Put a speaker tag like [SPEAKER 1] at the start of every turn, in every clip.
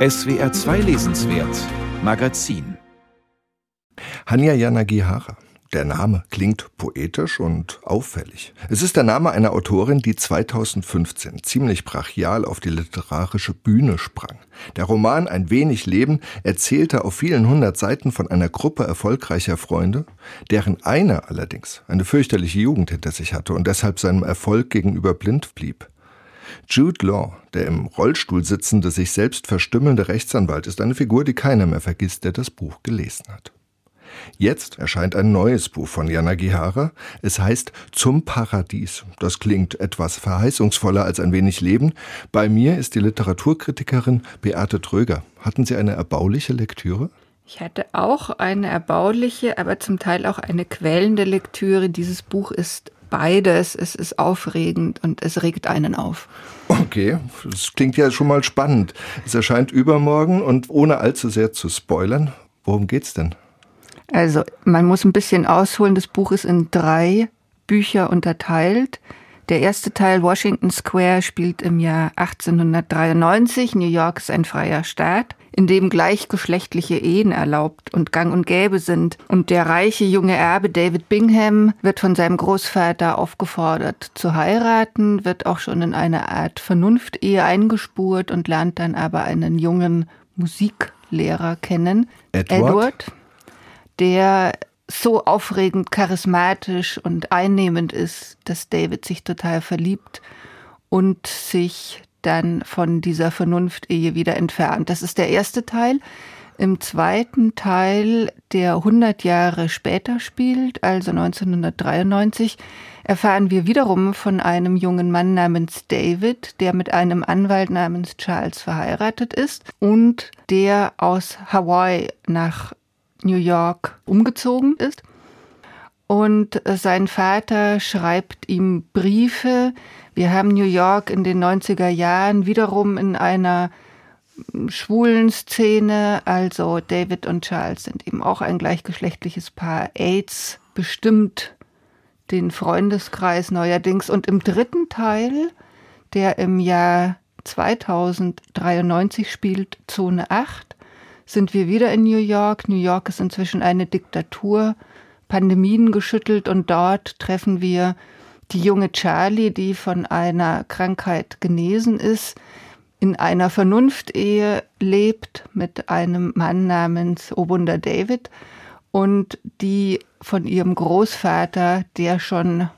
[SPEAKER 1] SWR 2 Lesenswert Magazin
[SPEAKER 2] Hanya Yanagihara. Der Name klingt poetisch und auffällig. Es ist der Name einer Autorin, die 2015 ziemlich brachial auf die literarische Bühne sprang. Der Roman Ein wenig Leben erzählte auf vielen hundert Seiten von einer Gruppe erfolgreicher Freunde, deren einer allerdings eine fürchterliche Jugend hinter sich hatte und deshalb seinem Erfolg gegenüber blind blieb. Jude Law, der im Rollstuhl sitzende, sich selbst verstümmelnde Rechtsanwalt, ist eine Figur, die keiner mehr vergisst, der das Buch gelesen hat. Jetzt erscheint ein neues Buch von Jana Gihara. Es heißt Zum Paradies. Das klingt etwas verheißungsvoller als ein wenig Leben. Bei mir ist die Literaturkritikerin Beate Tröger. Hatten Sie eine erbauliche Lektüre?
[SPEAKER 3] Ich hatte auch eine erbauliche, aber zum Teil auch eine quälende Lektüre. Dieses Buch ist beides. Es ist aufregend und es regt einen auf.
[SPEAKER 2] Okay, das klingt ja schon mal spannend. Es erscheint übermorgen und ohne allzu sehr zu spoilern, worum geht's denn?
[SPEAKER 3] Also man muss ein bisschen ausholen. Das Buch ist in drei Bücher unterteilt. Der erste Teil, Washington Square, spielt im Jahr 1893. New York ist ein freier Staat, in dem gleichgeschlechtliche Ehen erlaubt und gang und gäbe sind. Und der reiche junge Erbe David Bingham wird von seinem Großvater aufgefordert zu heiraten, wird auch schon in eine Art Vernunftehe eingespurt und lernt dann aber einen jungen Musiklehrer kennen.
[SPEAKER 2] Edward. Edward
[SPEAKER 3] der so aufregend, charismatisch und einnehmend ist, dass David sich total verliebt und sich dann von dieser Vernunft-Ehe wieder entfernt. Das ist der erste Teil. Im zweiten Teil, der 100 Jahre später spielt, also 1993, erfahren wir wiederum von einem jungen Mann namens David, der mit einem Anwalt namens Charles verheiratet ist und der aus Hawaii nach New York umgezogen ist. Und sein Vater schreibt ihm Briefe. Wir haben New York in den 90er Jahren wiederum in einer schwulen Szene. Also David und Charles sind eben auch ein gleichgeschlechtliches Paar. AIDS bestimmt den Freundeskreis neuerdings. Und im dritten Teil, der im Jahr 2093 spielt, Zone 8, sind wir wieder in New York. New York ist inzwischen eine Diktatur, Pandemien geschüttelt und dort treffen wir die junge Charlie, die von einer Krankheit genesen ist, in einer Vernunftehe lebt mit einem Mann namens Obunda David und die von ihrem Großvater, der schon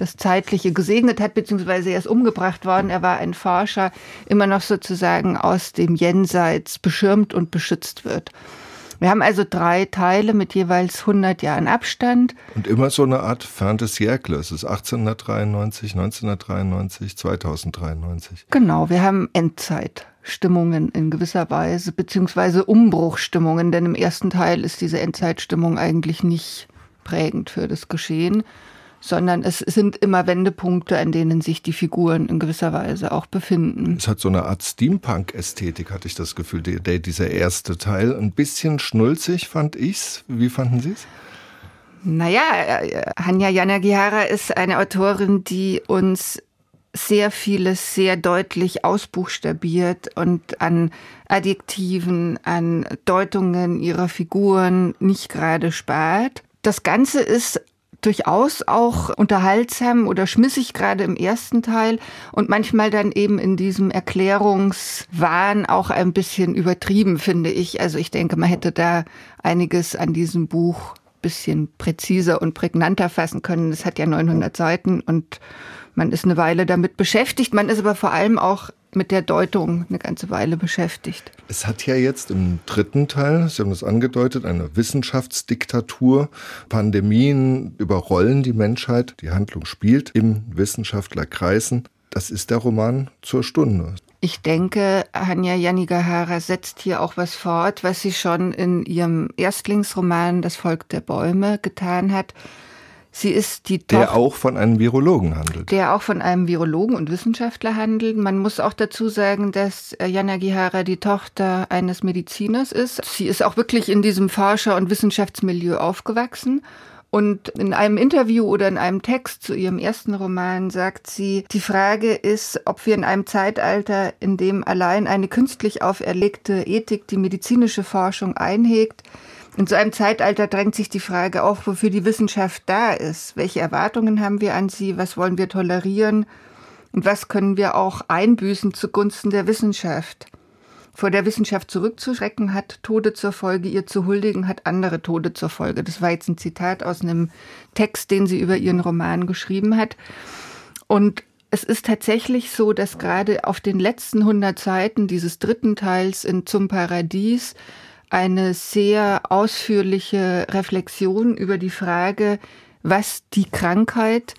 [SPEAKER 3] das Zeitliche gesegnet hat, beziehungsweise er ist umgebracht worden. Er war ein Forscher, immer noch sozusagen aus dem Jenseits beschirmt und beschützt wird. Wir haben also drei Teile mit jeweils 100 Jahren Abstand.
[SPEAKER 2] Und immer so eine Art Fin de siècle. Es ist 1893, 1993, 2093.
[SPEAKER 3] Genau, wir haben Endzeitstimmungen in gewisser Weise, beziehungsweise Umbruchstimmungen, denn im ersten Teil ist diese Endzeitstimmung eigentlich nicht prägend für das Geschehen sondern es sind immer Wendepunkte, an denen sich die Figuren in gewisser Weise auch befinden.
[SPEAKER 2] Es hat so eine Art Steampunk-Ästhetik, hatte ich das Gefühl, der, der, dieser erste Teil. Ein bisschen schnulzig fand ich's. Wie fanden Sie es?
[SPEAKER 3] Naja, Hanya Yanagihara ist eine Autorin, die uns sehr vieles sehr deutlich ausbuchstabiert und an Adjektiven, an Deutungen ihrer Figuren nicht gerade spart. Das Ganze ist durchaus auch unterhaltsam oder schmissig, gerade im ersten Teil und manchmal dann eben in diesem Erklärungswahn auch ein bisschen übertrieben, finde ich. Also ich denke, man hätte da einiges an diesem Buch bisschen präziser und prägnanter fassen können. Es hat ja 900 Seiten und man ist eine Weile damit beschäftigt. Man ist aber vor allem auch mit der Deutung eine ganze Weile beschäftigt.
[SPEAKER 2] Es hat ja jetzt im dritten Teil, Sie haben das angedeutet, eine Wissenschaftsdiktatur. Pandemien überrollen die Menschheit. Die Handlung spielt im Wissenschaftlerkreisen. Das ist der Roman zur Stunde.
[SPEAKER 3] Ich denke, Hanya Yanigahara setzt hier auch was fort, was sie schon in ihrem Erstlingsroman Das Volk der Bäume getan hat. Sie ist die
[SPEAKER 2] Tochter, Der auch von einem Virologen handelt.
[SPEAKER 3] Der auch von einem Virologen und Wissenschaftler handelt. Man muss auch dazu sagen, dass äh, Jana Gihara die Tochter eines Mediziners ist. Sie ist auch wirklich in diesem Forscher- und Wissenschaftsmilieu aufgewachsen Und in einem Interview oder in einem Text zu ihrem ersten Roman sagt sie, die Frage ist, ob wir in einem Zeitalter, in dem allein eine künstlich auferlegte Ethik die medizinische Forschung einhegt, in so einem Zeitalter drängt sich die Frage auf, wofür die Wissenschaft da ist. Welche Erwartungen haben wir an sie? Was wollen wir tolerieren? Und was können wir auch einbüßen zugunsten der Wissenschaft? vor der Wissenschaft zurückzuschrecken hat Tode zur Folge, ihr zu huldigen hat andere Tode zur Folge. Das war jetzt ein Zitat aus einem Text, den sie über ihren Roman geschrieben hat. Und es ist tatsächlich so, dass gerade auf den letzten 100 Seiten dieses dritten Teils in Zum Paradies eine sehr ausführliche Reflexion über die Frage, was die Krankheit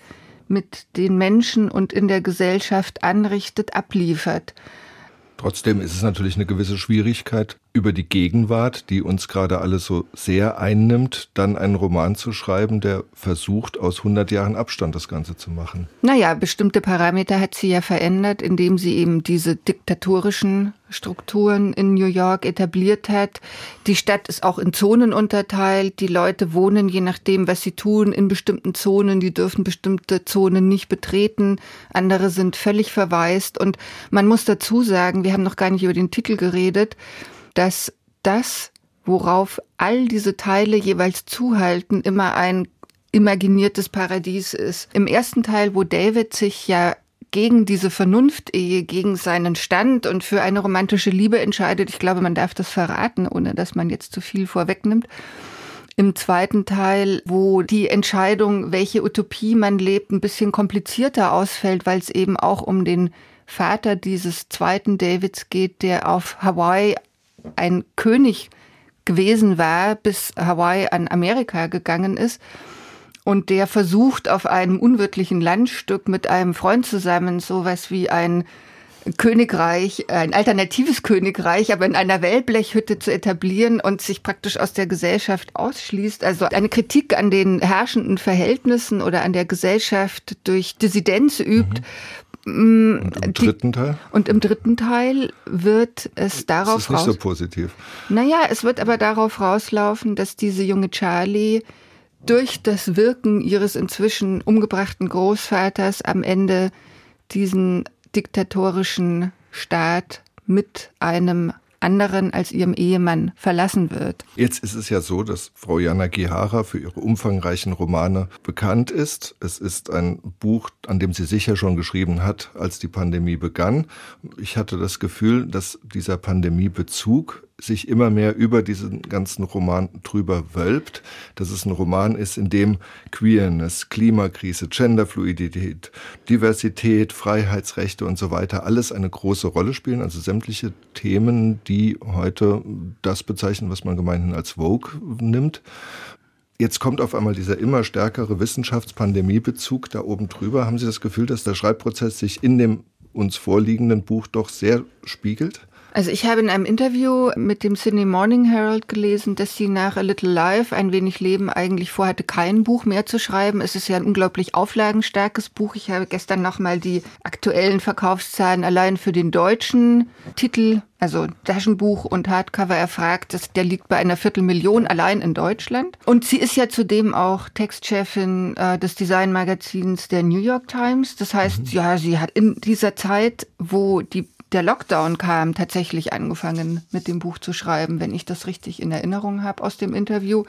[SPEAKER 3] mit den Menschen und in der Gesellschaft anrichtet, abliefert.
[SPEAKER 2] Trotzdem ist es natürlich eine gewisse Schwierigkeit, über die Gegenwart, die uns gerade alle so sehr einnimmt, dann einen Roman zu schreiben, der versucht, aus 100 Jahren Abstand das Ganze zu machen.
[SPEAKER 3] Naja, bestimmte Parameter hat sie ja verändert, indem sie eben diese diktatorischen Strukturen in New York etabliert hat. Die Stadt ist auch in Zonen unterteilt. Die Leute wohnen, je nachdem, was sie tun, in bestimmten Zonen. Die dürfen bestimmte Zonen nicht betreten. Andere sind völlig verwaist. Und man muss dazu sagen, wir haben noch gar nicht über den Titel geredet dass das, worauf all diese Teile jeweils zuhalten, immer ein imaginiertes Paradies ist. Im ersten Teil, wo David sich ja gegen diese Vernunftehe, gegen seinen Stand und für eine romantische Liebe entscheidet. Ich glaube, man darf das verraten, ohne dass man jetzt zu viel vorwegnimmt. Im zweiten Teil, wo die Entscheidung, welche Utopie man lebt, ein bisschen komplizierter ausfällt, weil es eben auch um den Vater dieses zweiten Davids geht, der auf Hawaii ein König gewesen war, bis Hawaii an Amerika gegangen ist und der versucht auf einem unwirtlichen Landstück mit einem Freund zusammen sowas wie ein Königreich, ein alternatives Königreich, aber in einer Wellblechhütte zu etablieren und sich praktisch aus der Gesellschaft ausschließt. Also eine Kritik an den herrschenden Verhältnissen oder an der Gesellschaft durch Dissidenz übt, mhm.
[SPEAKER 2] Und im dritten Teil?
[SPEAKER 3] Und im dritten Teil wird es darauf
[SPEAKER 2] Das ist nicht so positiv.
[SPEAKER 3] Naja, es wird aber darauf rauslaufen, dass diese junge Charlie durch das Wirken ihres inzwischen umgebrachten Großvaters am Ende diesen diktatorischen Staat mit einem anderen als ihrem Ehemann verlassen wird.
[SPEAKER 2] Jetzt ist es ja so, dass Frau Jana Gihara für ihre umfangreichen Romane bekannt ist. Es ist ein Buch, an dem sie sicher schon geschrieben hat, als die Pandemie begann. Ich hatte das Gefühl, dass dieser Pandemiebezug sich immer mehr über diesen ganzen Roman drüber wölbt, dass es ein Roman ist, in dem Queerness, Klimakrise, Genderfluidität, Diversität, Freiheitsrechte und so weiter alles eine große Rolle spielen, also sämtliche Themen, die heute das bezeichnen, was man gemeinhin als Vogue nimmt. Jetzt kommt auf einmal dieser immer stärkere Wissenschaftspandemiebezug da oben drüber. Haben Sie das Gefühl, dass der Schreibprozess sich in dem uns vorliegenden Buch doch sehr spiegelt?
[SPEAKER 3] Also ich habe in einem Interview mit dem Sydney Morning Herald gelesen, dass sie nach A Little Life, ein wenig Leben, eigentlich vorhatte, kein Buch mehr zu schreiben. Es ist ja ein unglaublich auflagenstarkes Buch. Ich habe gestern nochmal die aktuellen Verkaufszahlen allein für den deutschen Titel, also Taschenbuch und Hardcover erfragt. Das, der liegt bei einer Viertelmillion allein in Deutschland. Und sie ist ja zudem auch Textchefin äh, des Designmagazins der New York Times. Das heißt, mhm. ja, sie hat in dieser Zeit, wo die der Lockdown kam, tatsächlich angefangen mit dem Buch zu schreiben, wenn ich das richtig in Erinnerung habe aus dem Interview.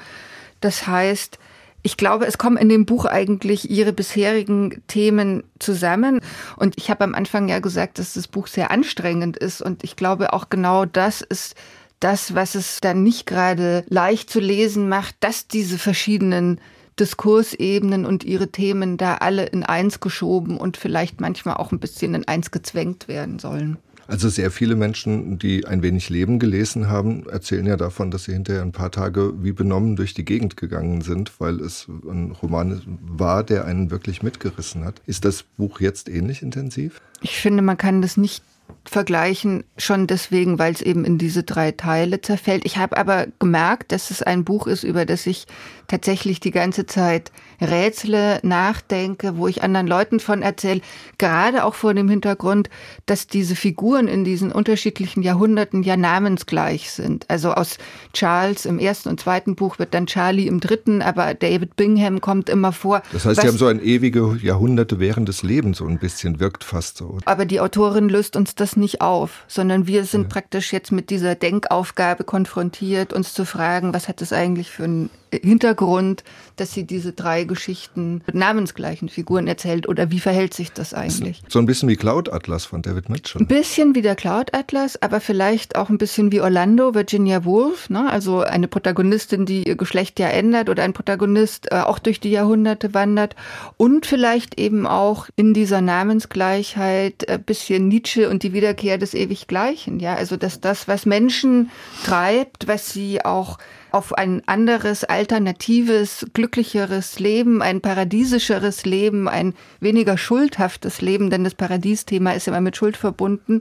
[SPEAKER 3] Das heißt, ich glaube, es kommen in dem Buch eigentlich ihre bisherigen Themen zusammen. Und ich habe am Anfang ja gesagt, dass das Buch sehr anstrengend ist. Und ich glaube auch genau das ist das, was es dann nicht gerade leicht zu lesen macht, dass diese verschiedenen Diskursebenen und ihre Themen da alle in eins geschoben und vielleicht manchmal auch ein bisschen in eins gezwängt werden sollen.
[SPEAKER 2] Also sehr viele Menschen, die ein wenig Leben gelesen haben, erzählen ja davon, dass sie hinterher ein paar Tage wie benommen durch die Gegend gegangen sind, weil es ein Roman war, der einen wirklich mitgerissen hat. Ist das Buch jetzt ähnlich intensiv?
[SPEAKER 3] Ich finde, man kann das nicht vergleichen, schon deswegen, weil es eben in diese drei Teile zerfällt. Ich habe aber gemerkt, dass es ein Buch ist, über das ich tatsächlich die ganze Zeit rätsle, nachdenke, wo ich anderen Leuten von erzähle, gerade auch vor dem Hintergrund, dass diese Figuren in diesen unterschiedlichen Jahrhunderten ja namensgleich sind. Also aus Charles im ersten und zweiten Buch wird dann Charlie im dritten, aber David Bingham kommt immer vor.
[SPEAKER 2] Das heißt, sie haben so ein ewige Jahrhunderte während des Lebens so ein bisschen, wirkt fast so.
[SPEAKER 3] Aber die Autorin löst uns das nicht auf, sondern wir sind ja. praktisch jetzt mit dieser Denkaufgabe konfrontiert, uns zu fragen, was hat es eigentlich für einen Hintergrund, dass sie diese drei Geschichten mit namensgleichen Figuren erzählt oder wie verhält sich das eigentlich?
[SPEAKER 2] So ein bisschen wie Cloud Atlas von David Mitchell.
[SPEAKER 3] Ein bisschen wie der Cloud Atlas, aber vielleicht auch ein bisschen wie Orlando, Virginia Woolf, ne? also eine Protagonistin, die ihr Geschlecht ja ändert oder ein Protagonist äh, auch durch die Jahrhunderte wandert und vielleicht eben auch in dieser Namensgleichheit ein bisschen Nietzsche und die Wiederkehr des Ewiggleichen, ja, also dass das, was Menschen treibt, was sie auch auf ein anderes, alternatives, glücklicheres Leben, ein paradiesischeres Leben, ein weniger schuldhaftes Leben, denn das Paradiesthema ist immer mit Schuld verbunden,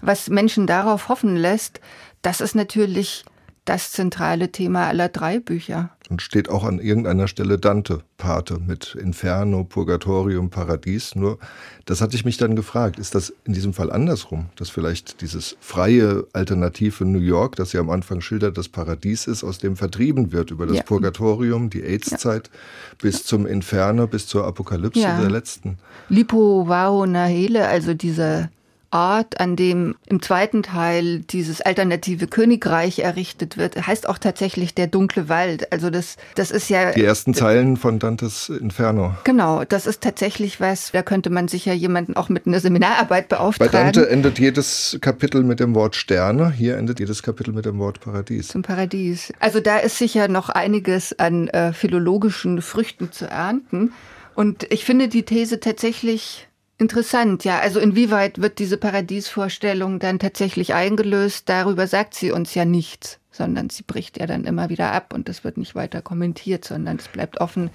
[SPEAKER 3] was Menschen darauf hoffen lässt, das ist natürlich das zentrale Thema aller drei Bücher.
[SPEAKER 2] Und steht auch an irgendeiner Stelle Dante, Pate, mit Inferno, Purgatorium, Paradies. Nur, das hatte ich mich dann gefragt, ist das in diesem Fall andersrum? Dass vielleicht dieses freie, alternative New York, das ja am Anfang schildert, das Paradies ist, aus dem vertrieben wird über das ja. Purgatorium, die AIDS-Zeit, ja. bis zum Inferno, bis zur Apokalypse ja. der letzten.
[SPEAKER 3] Lipo Vao Nahele, also dieser Ort, an dem im zweiten Teil dieses alternative Königreich errichtet wird, heißt auch tatsächlich der dunkle Wald. Also das, das ist ja.
[SPEAKER 2] Die ersten Zeilen von Dantes Inferno.
[SPEAKER 3] Genau, das ist tatsächlich was, da könnte man sicher jemanden auch mit einer Seminararbeit beauftragen.
[SPEAKER 2] Bei Dante endet jedes Kapitel mit dem Wort Sterne, hier endet jedes Kapitel mit dem Wort Paradies.
[SPEAKER 3] Zum Paradies. Also da ist sicher noch einiges an äh, philologischen Früchten zu ernten. Und ich finde die These tatsächlich Interessant, ja. Also inwieweit wird diese Paradiesvorstellung dann tatsächlich eingelöst? Darüber sagt sie uns ja nichts, sondern sie bricht ja dann immer wieder ab und das wird nicht weiter kommentiert, sondern es bleibt offen,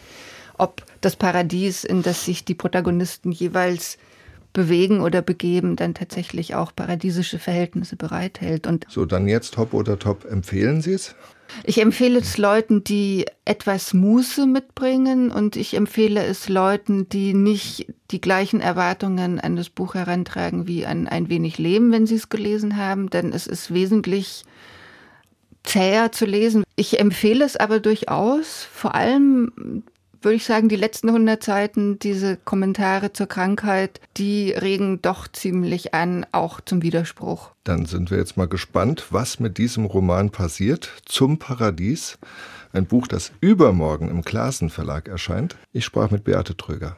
[SPEAKER 3] ob das Paradies, in das sich die Protagonisten jeweils bewegen oder begeben, dann tatsächlich auch paradiesische Verhältnisse bereithält. Und
[SPEAKER 2] so, dann jetzt Top oder Top, empfehlen Sie es?
[SPEAKER 3] Ich empfehle es Leuten, die etwas Muße mitbringen und ich empfehle es Leuten, die nicht die gleichen Erwartungen an das Buch herantragen wie an ein wenig Leben, wenn sie es gelesen haben, denn es ist wesentlich zäher zu lesen. Ich empfehle es aber durchaus, vor allem würde ich sagen, die letzten 100 Seiten, diese Kommentare zur Krankheit, die regen doch ziemlich an, auch zum Widerspruch.
[SPEAKER 2] Dann sind wir jetzt mal gespannt, was mit diesem Roman passiert. Zum Paradies. Ein Buch, das übermorgen im Klassen Verlag erscheint. Ich sprach mit Beate Tröger.